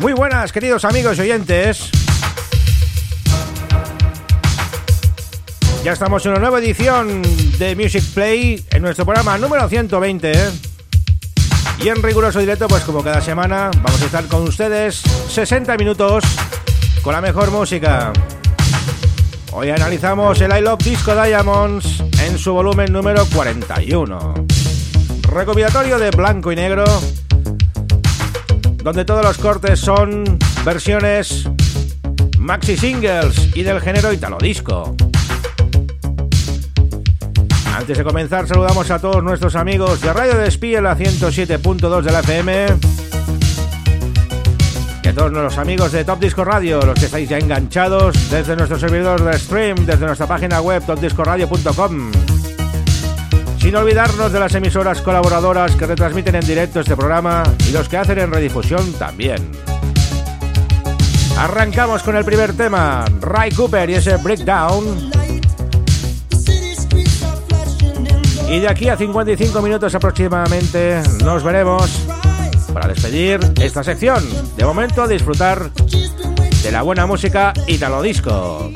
Muy buenas, queridos amigos y oyentes. Ya estamos en una nueva edición de Music Play en nuestro programa número 120. Y en riguroso directo, pues como cada semana, vamos a estar con ustedes 60 minutos con la mejor música. Hoy analizamos el I Love Disco Diamonds en su volumen número 41. Recopilatorio de blanco y negro donde todos los cortes son versiones maxi singles y del género italo disco. Antes de comenzar, saludamos a todos nuestros amigos de Radio Despiel la 107.2 de la FM. Y a todos nuestros amigos de Top Disco Radio, los que estáis ya enganchados desde nuestro servidor de stream, desde nuestra página web topdiscoradio.com. Sin olvidarnos de las emisoras colaboradoras que retransmiten en directo este programa y los que hacen en redifusión también. Arrancamos con el primer tema, Ray Cooper y ese Breakdown. Y de aquí a 55 minutos aproximadamente nos veremos para despedir esta sección. De momento disfrutar de la buena música Italo Disco.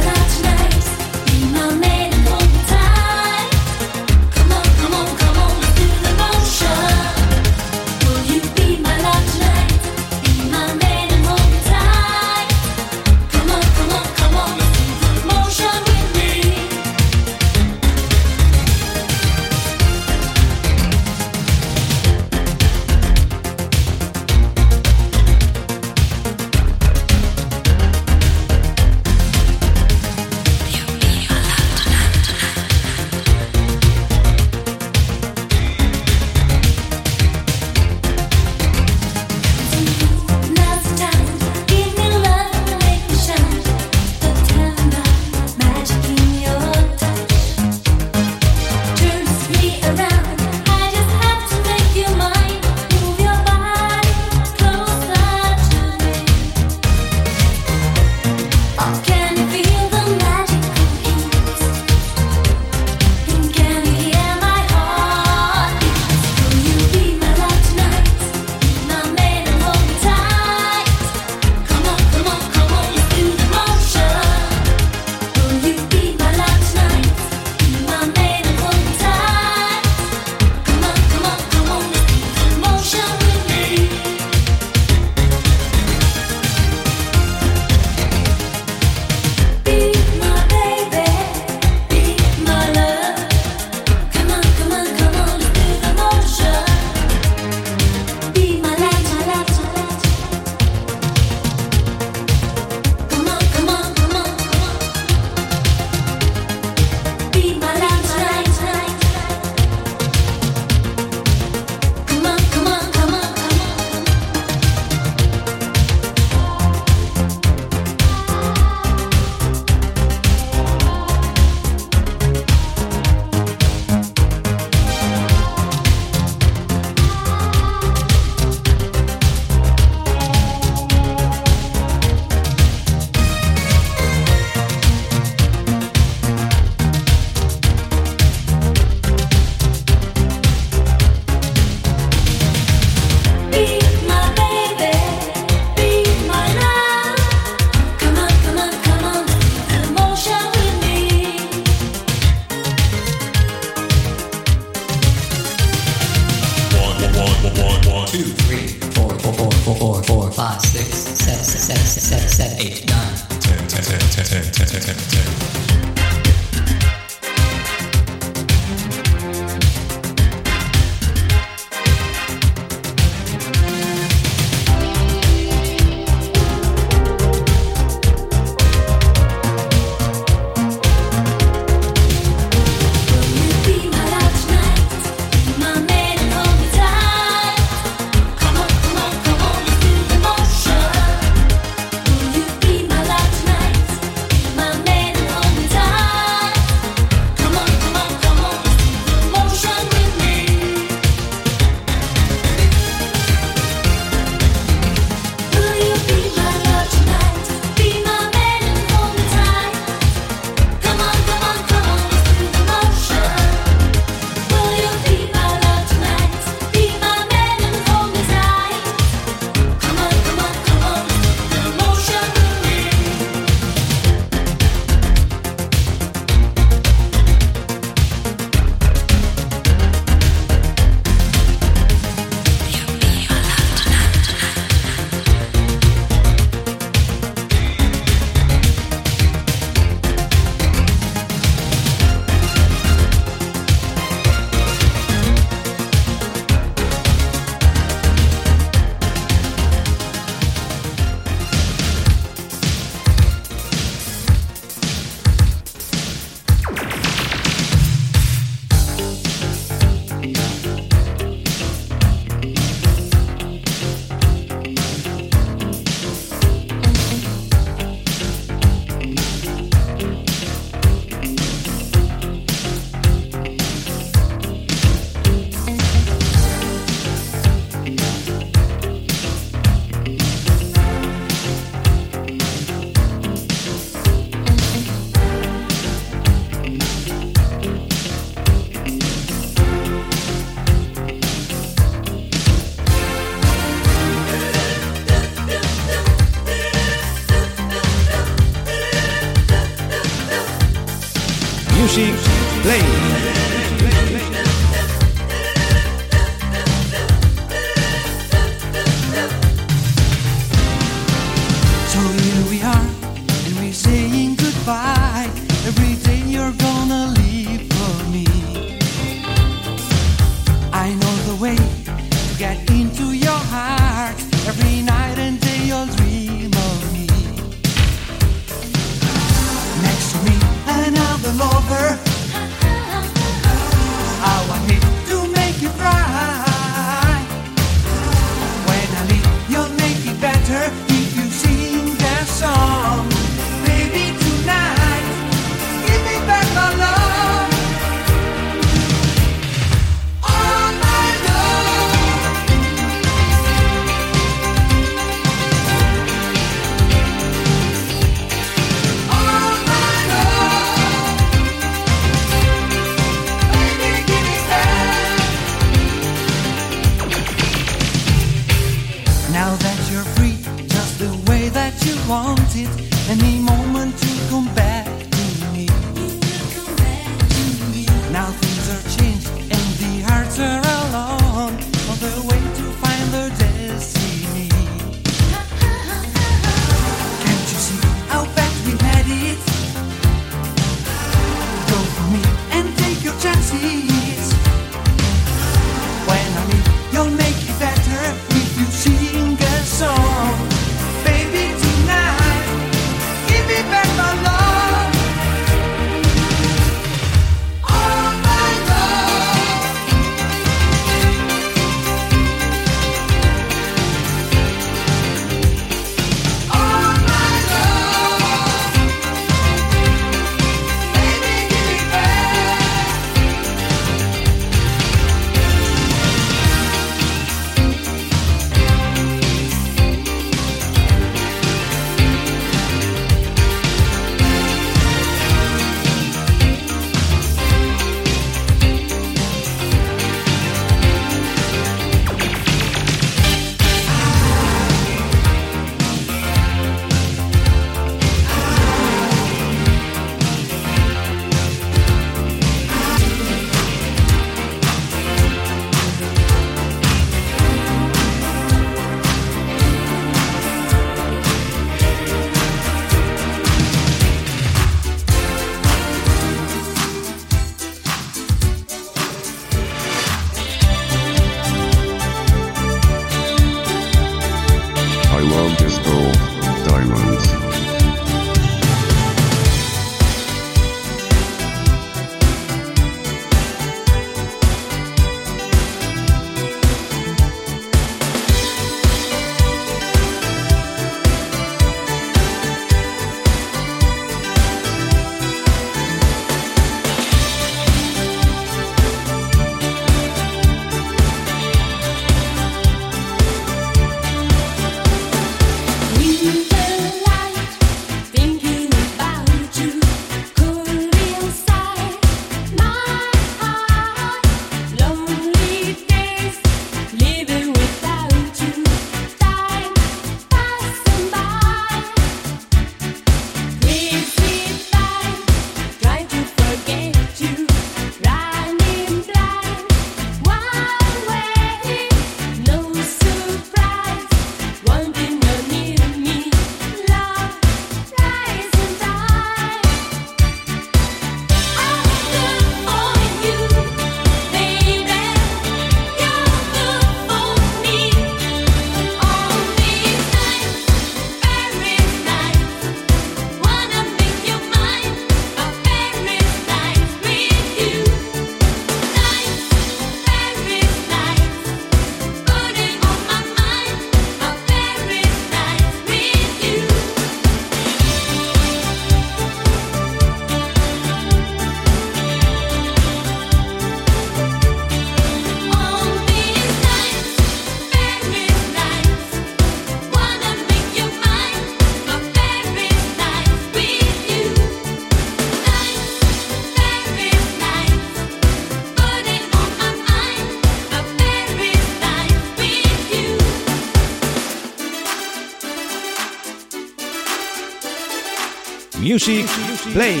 Music Play.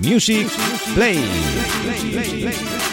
Music Play.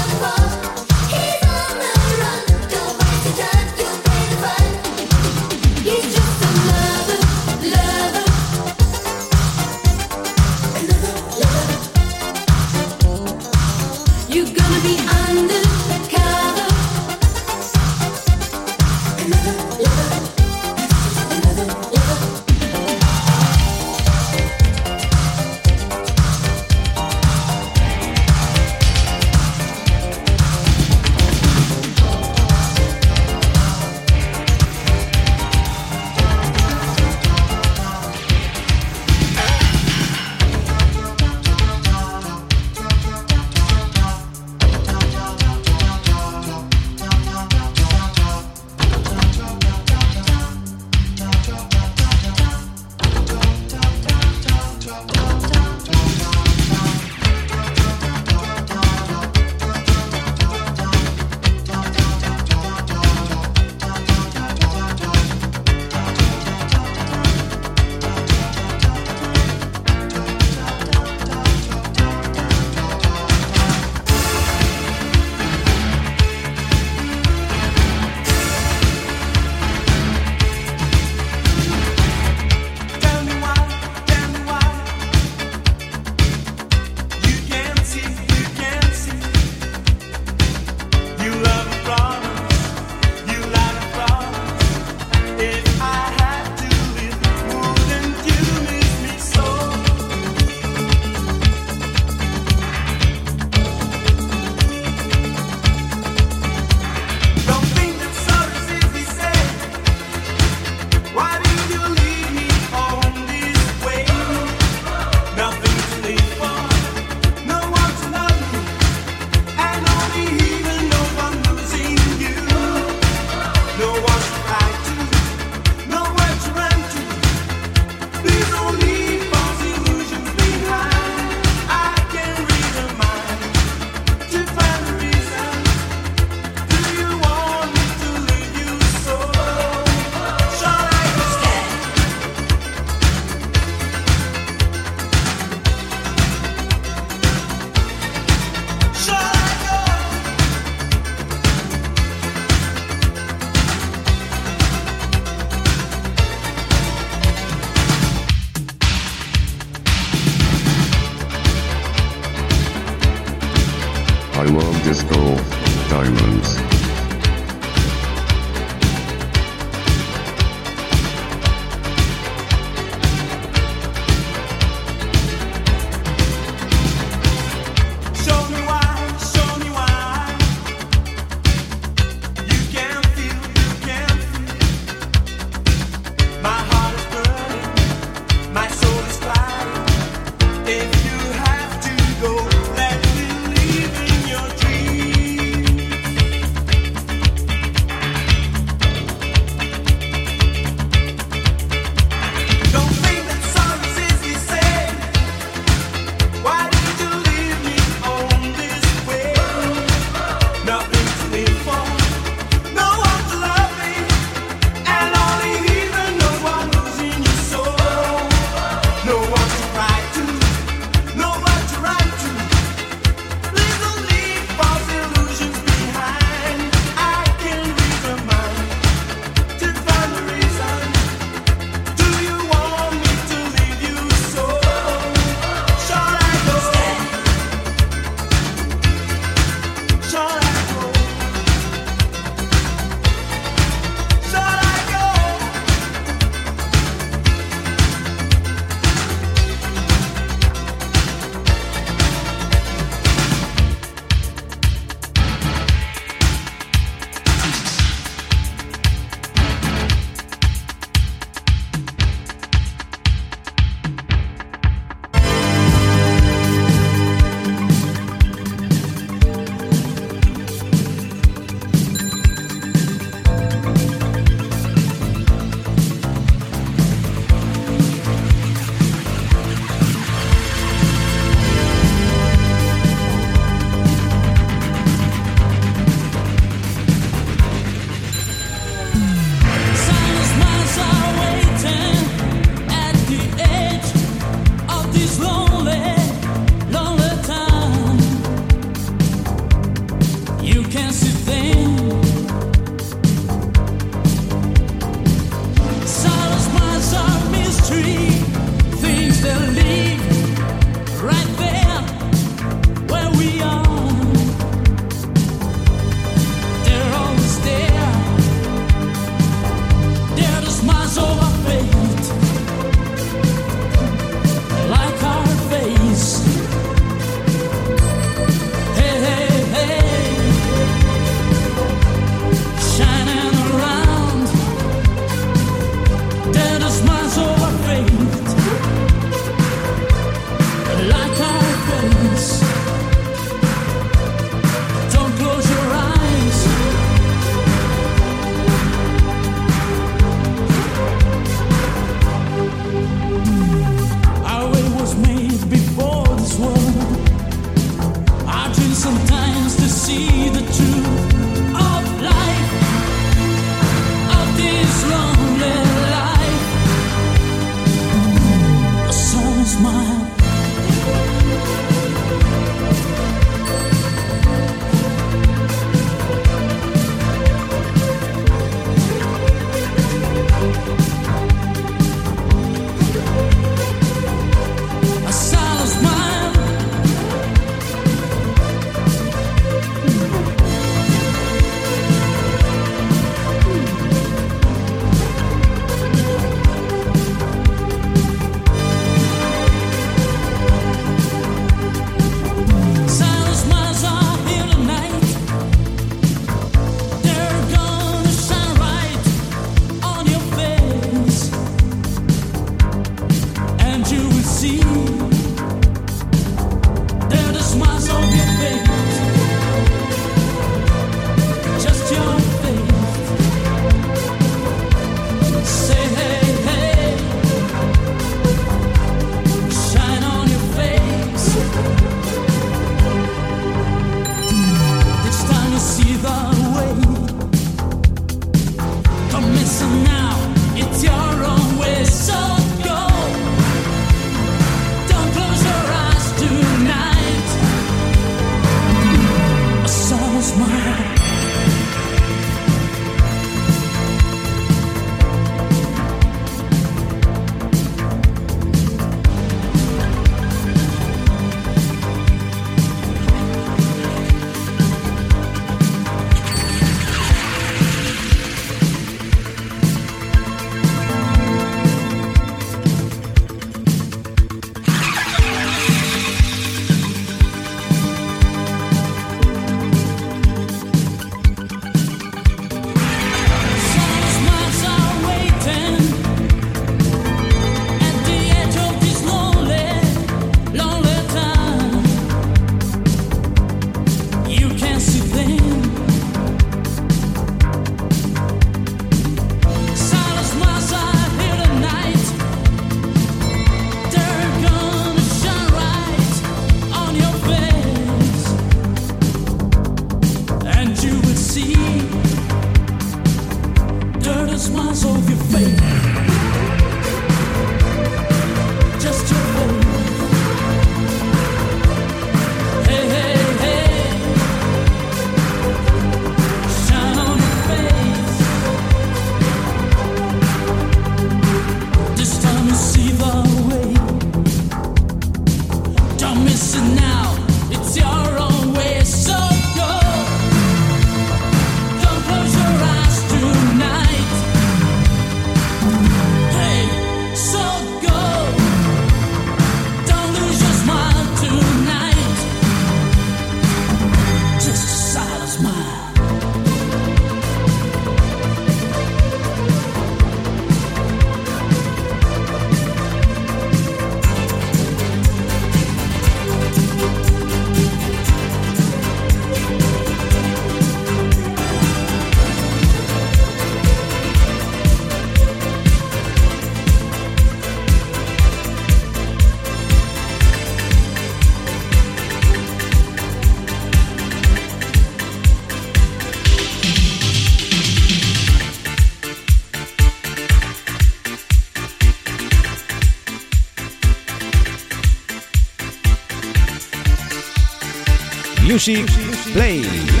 Music Play.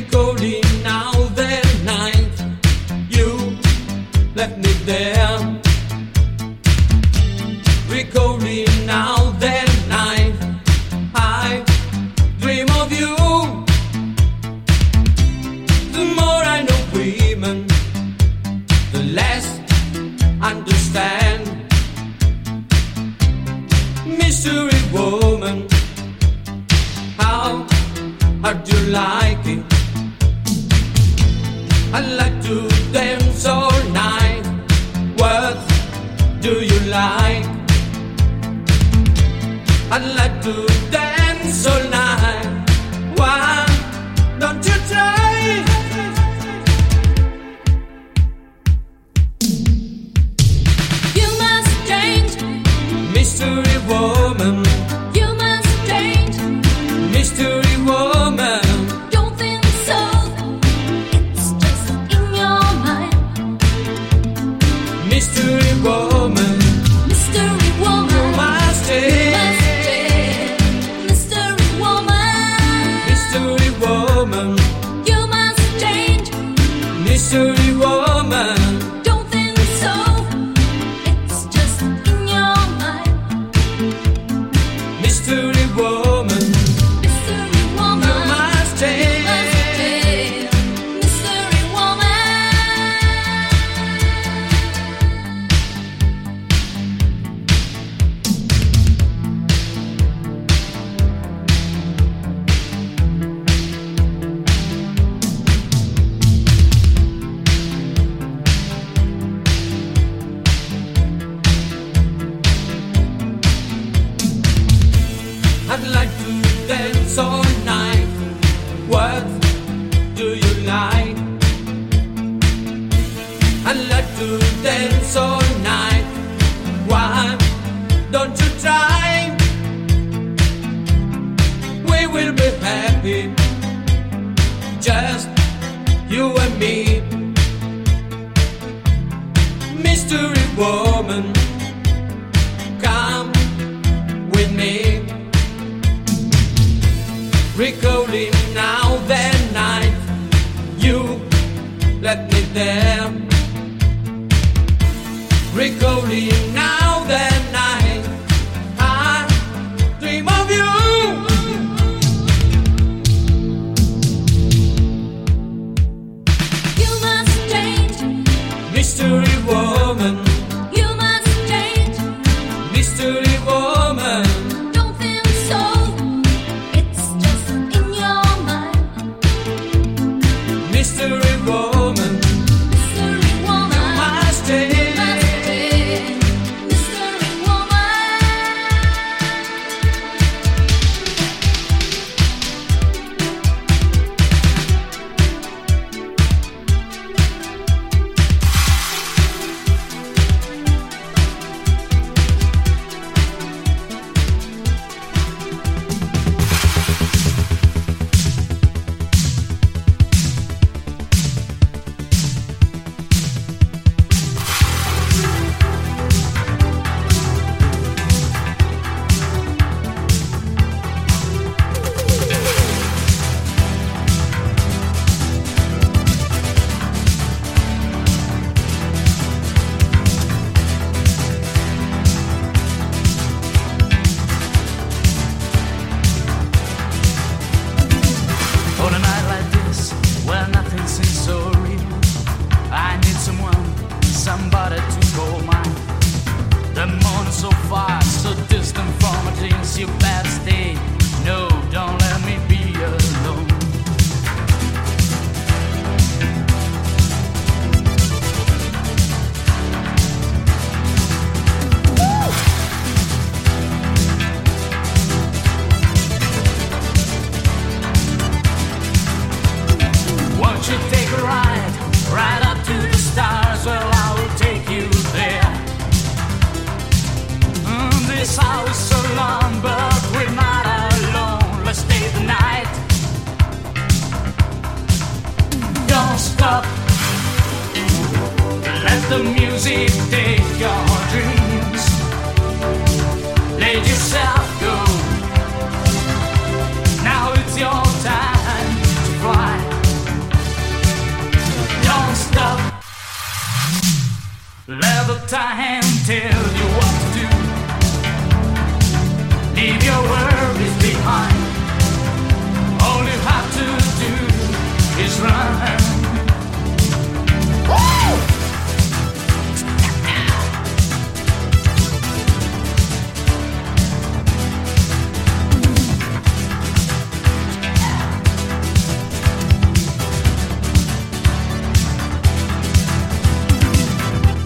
Mystery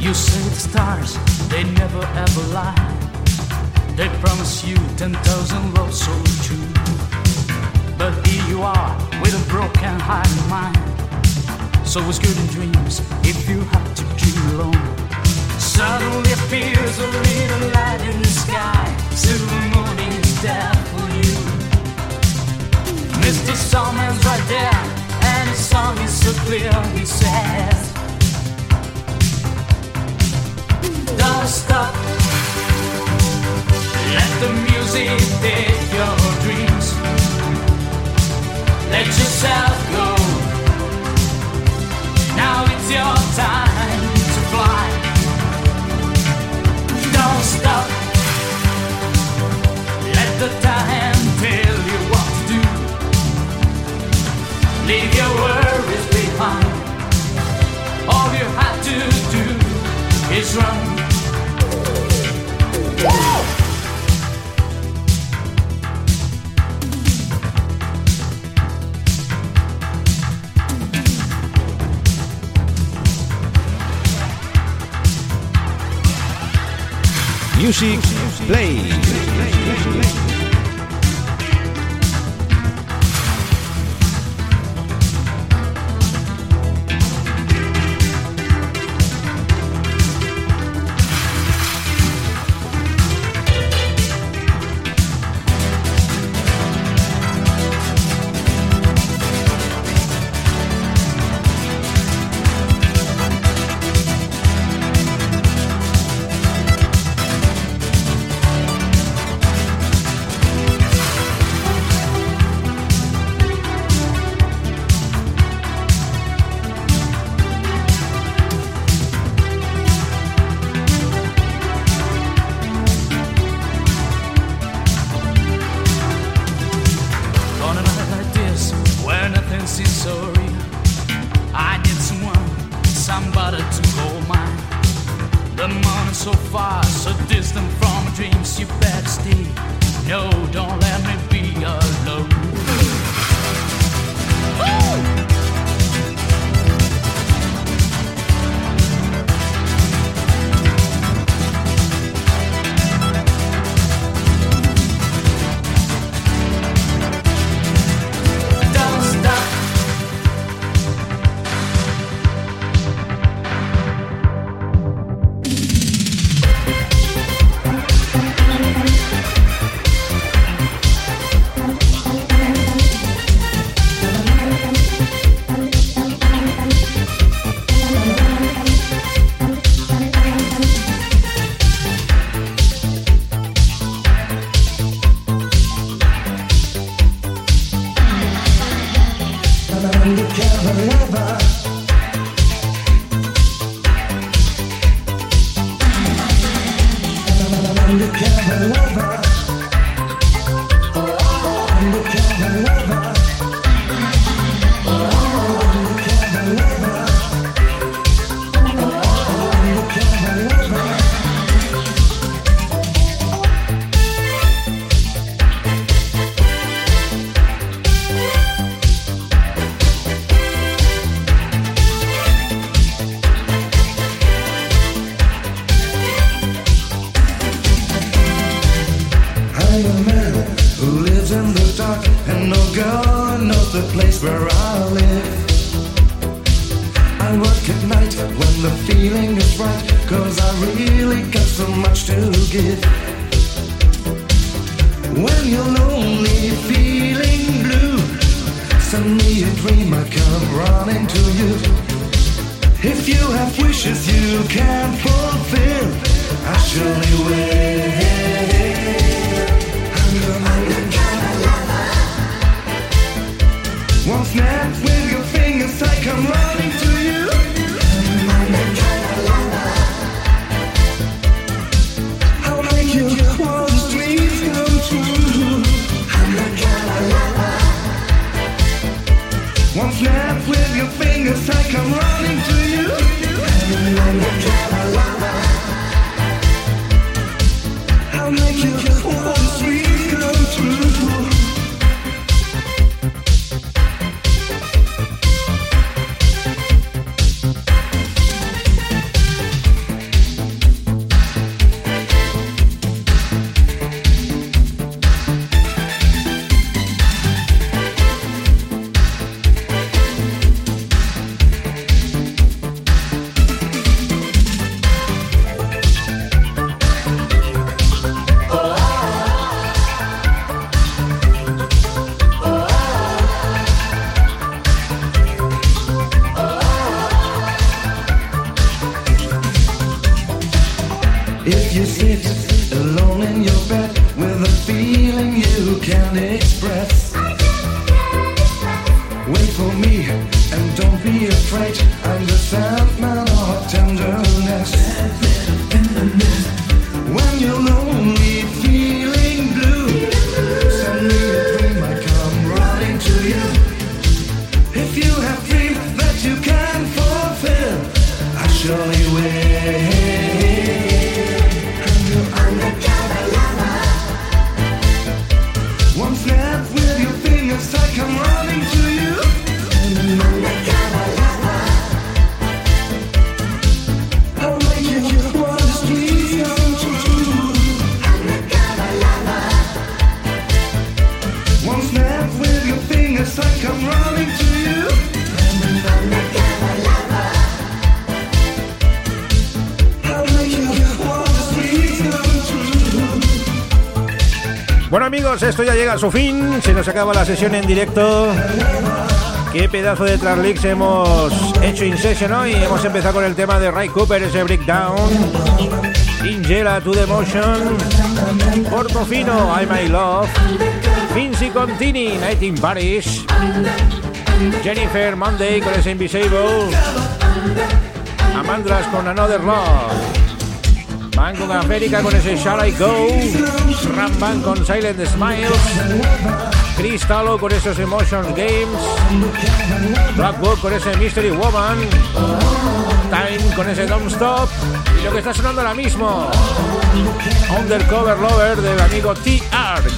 You say the stars, they never ever lie. They promise you ten thousand loves so true. But here you are with a broken heart and mind. So it's good in dreams if you have to dream alone. Suddenly appears a little light in the sky. Silver moon is there for you. Mr. Sandman's right there, and his song is so clear. He says. Stop. Let the music take your dreams. Let yourself go. Now it's your time to fly. Don't stop. Let the time tell you what to do. Leave your worries behind. All you have to do is run. Music Play. When the feeling is right, cause I really got so much to give. When you're lonely, feeling blue, me a dream, I come running to you. If you have wishes you can't fulfill, I surely will. One snap with your fingers, I come running to you. Snap with your fingers. You can't express. Wait for me and don't be afraid. I'm su fin, se nos acaba la sesión en directo. Qué pedazo de Trasleaks hemos hecho in session hoy. Hemos empezado con el tema de Ray Cooper, ese breakdown. Ingela to the motion. Portofino, I My Love. Finzi Contini, Night in Paris. Jennifer Monday con ese Invisible. Amandras con Another Love. Banco América con ese Shall I Go. Ramban con Silent Smiles. Cristalo con esos Emotions Games. Blackwood con ese Mystery Woman. Time con ese Don't Stop. Y lo que está sonando ahora mismo. Undercover Lover del amigo T-Arc.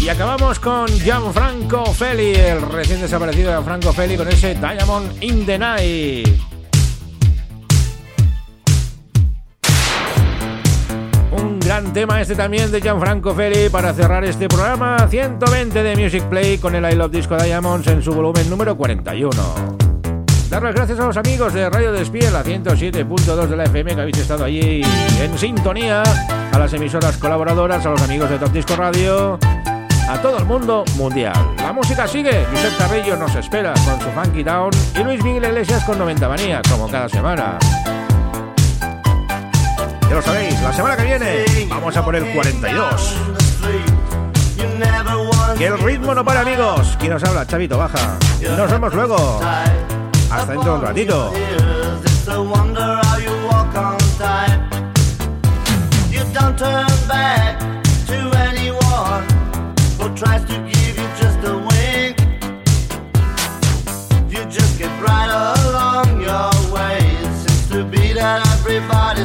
Y acabamos con Gianfranco Feli, el recién desaparecido Gianfranco Feli con ese Diamond in the Night. Tema este también de Gianfranco Feli para cerrar este programa 120 de Music Play con el I Love Disco Diamonds en su volumen número 41. Dar las gracias a los amigos de Radio Despiel, la 107.2 de la FM que habéis estado allí en sintonía, a las emisoras colaboradoras, a los amigos de Top Disco Radio, a todo el mundo mundial. La música sigue, Josep Carrillo nos espera con su Funky Down y Luis Miguel Iglesias con 90 Manía, como cada semana. Lo sabéis, la semana que viene vamos a por el 42. Que el ritmo no para, amigos. ¿Quién nos habla? Chavito, baja. Nos vemos luego. Hasta dentro de un ratito. Just get right along your way. It seems to be that everybody